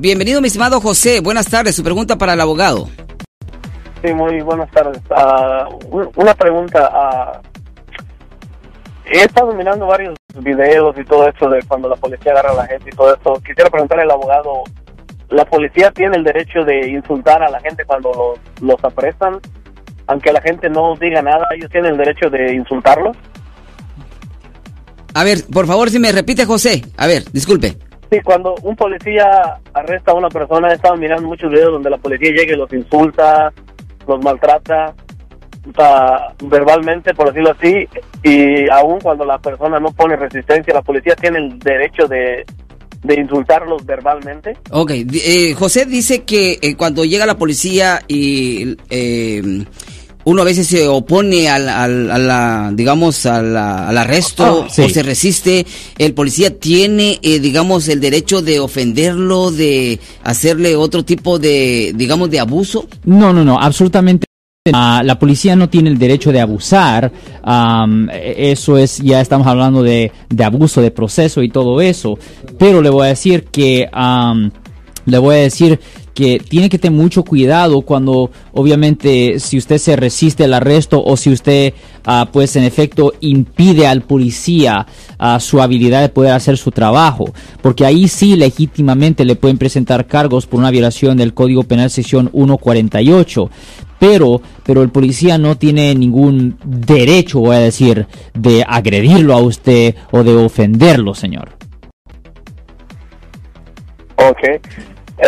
Bienvenido, mi estimado José. Buenas tardes. Su pregunta para el abogado. Sí, muy buenas tardes. Ah, una pregunta. Uh, he estado mirando varios videos y todo esto de cuando la policía agarra a la gente y todo esto. Quisiera preguntarle al abogado, ¿la policía tiene el derecho de insultar a la gente cuando los, los apresan? Aunque la gente no diga nada, ellos tienen el derecho de insultarlos. A ver, por favor, si me repite, José. A ver, disculpe. Sí, cuando un policía arresta a una persona, he estado mirando muchos videos donde la policía llega y los insulta, los maltrata verbalmente, por decirlo así, y aún cuando la persona no pone resistencia, la policía tiene el derecho de, insultarlos verbalmente. Ok, eh, José dice que eh, cuando llega la policía y eh, uno a veces se opone al, al a la, digamos, al arresto ah, o se resiste, el policía tiene, digamos, el derecho de ofenderlo, de hacerle otro tipo de, digamos, de abuso. No, no, no, absolutamente Ah, la policía no tiene el derecho de abusar, eso es, ya estamos hablando de, abuso de proceso y todo eso, pero le voy a decir que, le voy a decir tiene que tener mucho cuidado cuando obviamente si usted se resiste al arresto o si usted ah, pues en efecto impide al policía ah, su habilidad de poder hacer su trabajo porque ahí sí legítimamente le pueden presentar cargos por una violación del Código Penal sección 148 pero, pero el policía no tiene ningún derecho, voy a decir, de agredirlo a usted o de ofenderlo, señor. Ok.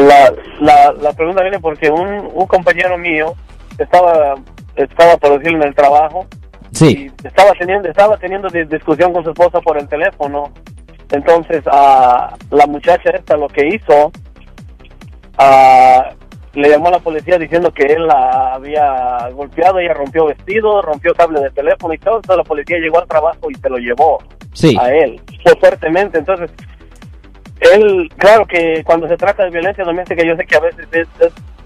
La, la, la pregunta viene porque un, un compañero mío estaba, estaba por decirlo en el trabajo. Sí. estaba teniendo, estaba teniendo discusión con su esposa por el teléfono. Entonces, a la muchacha esta lo que hizo, a le llamó a la policía diciendo que él la había golpeado, ella rompió vestido, rompió cable de teléfono y todo, entonces la policía llegó al trabajo y se lo llevó a él, fue fuertemente, entonces él, claro que cuando se trata de violencia doméstica yo sé que a veces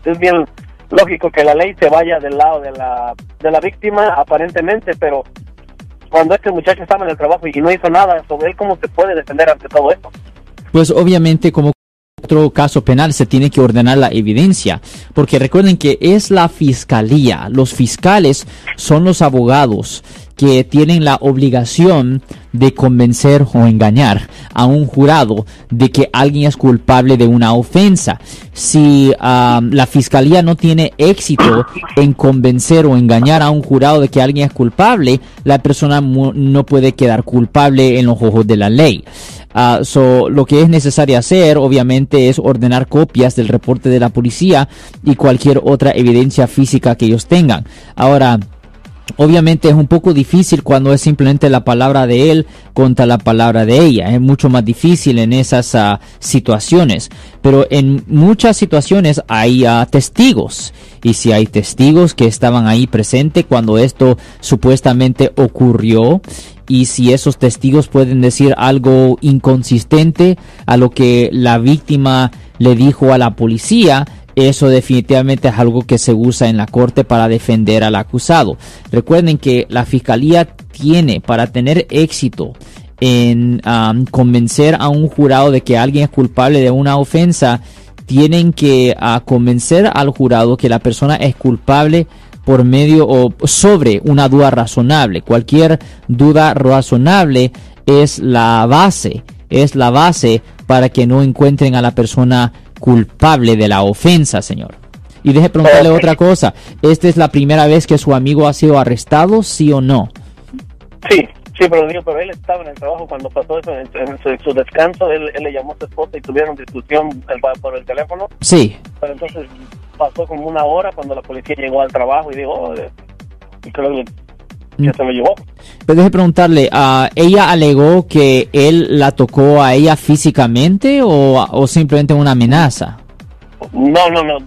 es, bien lógico que la ley se vaya del lado de la, de la víctima aparentemente, pero cuando este muchacho estaba en el trabajo y no hizo nada sobre él, ¿cómo se puede defender ante todo esto? Pues obviamente como otro caso penal se tiene que ordenar la evidencia, porque recuerden que es la fiscalía, los fiscales son los abogados que tienen la obligación de convencer o engañar a un jurado de que alguien es culpable de una ofensa. Si ah, la fiscalía no tiene éxito en convencer o engañar a un jurado de que alguien es culpable, la persona no puede quedar culpable en los ojos de la ley. Uh, so, lo que es necesario hacer, obviamente, es ordenar copias del reporte de la policía y cualquier otra evidencia física que ellos tengan. Ahora, Obviamente es un poco difícil cuando es simplemente la palabra de él contra la palabra de ella. Es mucho más difícil en esas uh, situaciones. Pero en muchas situaciones hay uh, testigos. Y si hay testigos que estaban ahí presentes cuando esto supuestamente ocurrió y si esos testigos pueden decir algo inconsistente a lo que la víctima le dijo a la policía, eso definitivamente es algo que se usa en la corte para defender al acusado. Recuerden que la fiscalía tiene para tener éxito en convencer a un jurado de que alguien es culpable de una ofensa, tienen que ah, convencer al jurado que la persona es culpable por medio o sobre una duda razonable. Cualquier duda razonable es la base, es la base para que no encuentren a la persona culpable de la ofensa, señor. Y deje preguntarle otra cosa. ¿Esta es la primera vez que su amigo ha sido arrestado, sí o no? Sí, sí, pero digo, pero él estaba en el trabajo cuando pasó eso, en, su, descanso, él, le llamó a su esposa y tuvieron discusión por el teléfono. Sí. Pero entonces pasó como una hora cuando la policía llegó al trabajo y dijo, oh, y creo que ya se lo llevó. Pero deje preguntarle, uh, ¿ella alegó que él la tocó a ella físicamente o, o simplemente una amenaza? No, no, no.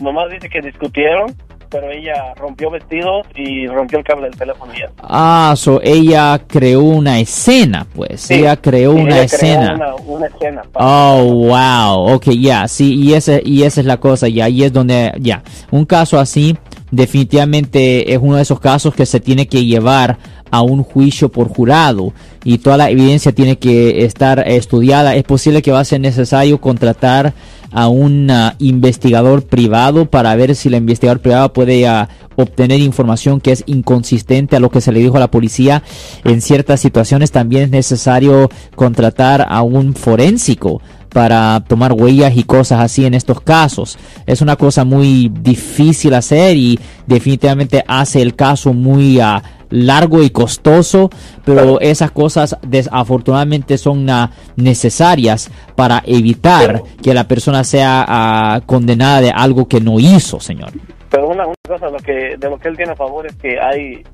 Nomás dice que discutieron pero ella rompió vestidos y rompió el cable del teléfono ya. Ah, so ella creó una escena, pues. ella creó una escena. Una, escena. Oh, wow. Ok, ya, sí, y, ese, y esa es la cosa, y ahí es donde, ya, un caso así definitivamente es uno de esos casos que se tiene que llevar a un juicio por jurado y toda la evidencia tiene que estar estudiada. Es posible que va a ser necesario contratar a un ah, investigador privado para ver si el investigador privado puede ah, obtener información que es inconsistente a lo que se le dijo a la policía. En ciertas situaciones también es necesario contratar a un forénsico para tomar huellas y cosas así en estos casos. Es una cosa muy difícil hacer y definitivamente hace el caso muy uh, largo y costoso, pero esas cosas desafortunadamente son uh, necesarias para evitar que la persona sea uh, condenada de algo que no hizo, señor. Pero una, una cosa lo que, de lo que él tiene a favor es que hay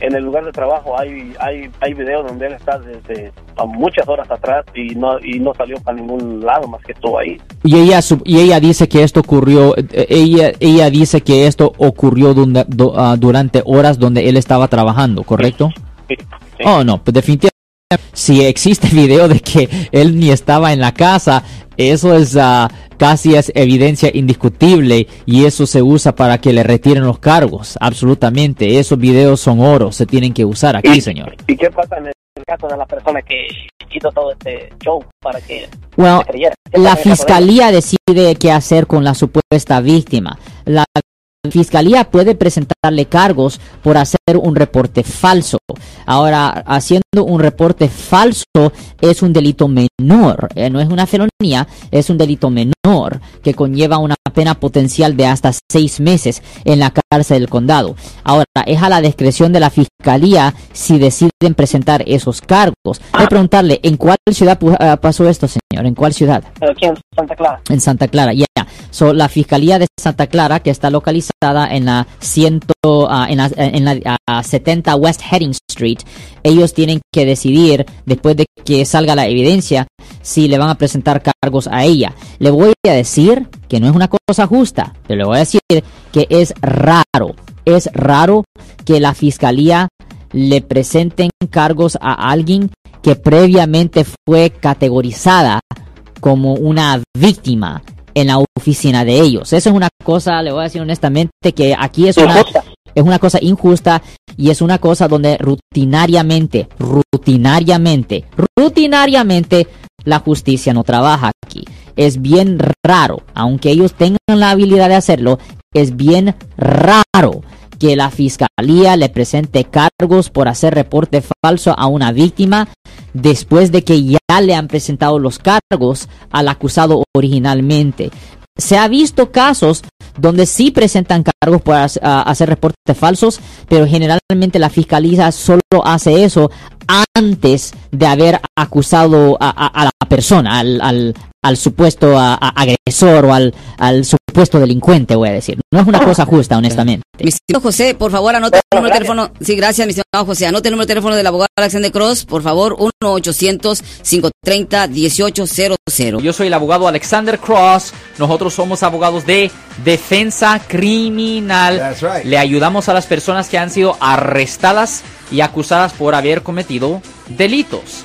en el lugar de trabajo hay hay hay videos donde él está desde muchas horas atrás y no y no salió para ningún lado más que estuvo ahí. Y ella y ella dice que esto ocurrió eh, ella ella dice que esto ocurrió ah, durante horas donde él estaba trabajando correcto sí, oh no pues definitivamente si existe video de que él ni estaba en la casa eso es uh, casi es evidencia indiscutible y eso se usa para que le retiren los cargos, absolutamente. Esos videos son oro, se tienen que usar aquí, señor. ¿Y qué pasa en el caso de la persona que hizo todo este show para que bueno, La fiscalía decide qué hacer con la supuesta víctima. La fiscalía puede presentarle cargos por hacer un reporte falso. Ahora, haciendo un reporte falso es un delito menor, eh, no es una felonía, es un delito menor que conlleva una pena potencial de hasta seis meses en la cárcel del condado. Ahora, es a la discreción de la fiscalía si deciden presentar esos cargos. Voy a preguntarle, ¿en cuál ciudad ah, pasó esto, señor? ¿En cuál ciudad? Aquí en Santa Clara. En Santa Clara, ya. So, la fiscalía de Santa Clara, que está localizada en la, ciento, ah, en la, en la 70 ah, West Heading Street, ellos tienen que decidir, después de que salga la evidencia, si le van a presentar cargos a ella. Le voy a decir que no es una cosa justa, pero le voy a decir que es raro, es raro que la fiscalía le presenten cargos a alguien que previamente fue categorizada como una víctima en la oficina de ellos. Eso es una cosa, le voy a decir honestamente, que aquí es una, es una cosa injusta y es una cosa donde rutinariamente, rutinariamente, rutinariamente la justicia no trabaja aquí. Es bien raro, aunque ellos tengan la habilidad de hacerlo, es bien raro que la fiscalía le presente cargos por hacer reporte falso a una víctima después de que ya le han presentado los cargos al acusado originalmente. Se ha visto casos donde sí presentan cargos por hacer reportes falsos, pero generalmente la fiscalía solo hace eso antes de haber acusado a, la persona, al, al supuesto agresor o al, al, supuesto delincuente, voy a decir. No es una cosa justa, honestamente. Mi estimado José, por favor, anote el número de teléfono. Sí, gracias, mi estimado José. Anote el número de teléfono del abogado Alexander Cross, por favor, 1-800-530-1800. Yo soy el abogado Alexander Cross. Nosotros somos abogados de defensa criminal. Le ayudamos a las personas que han sido arrestadas y acusadas por haber cometido delitos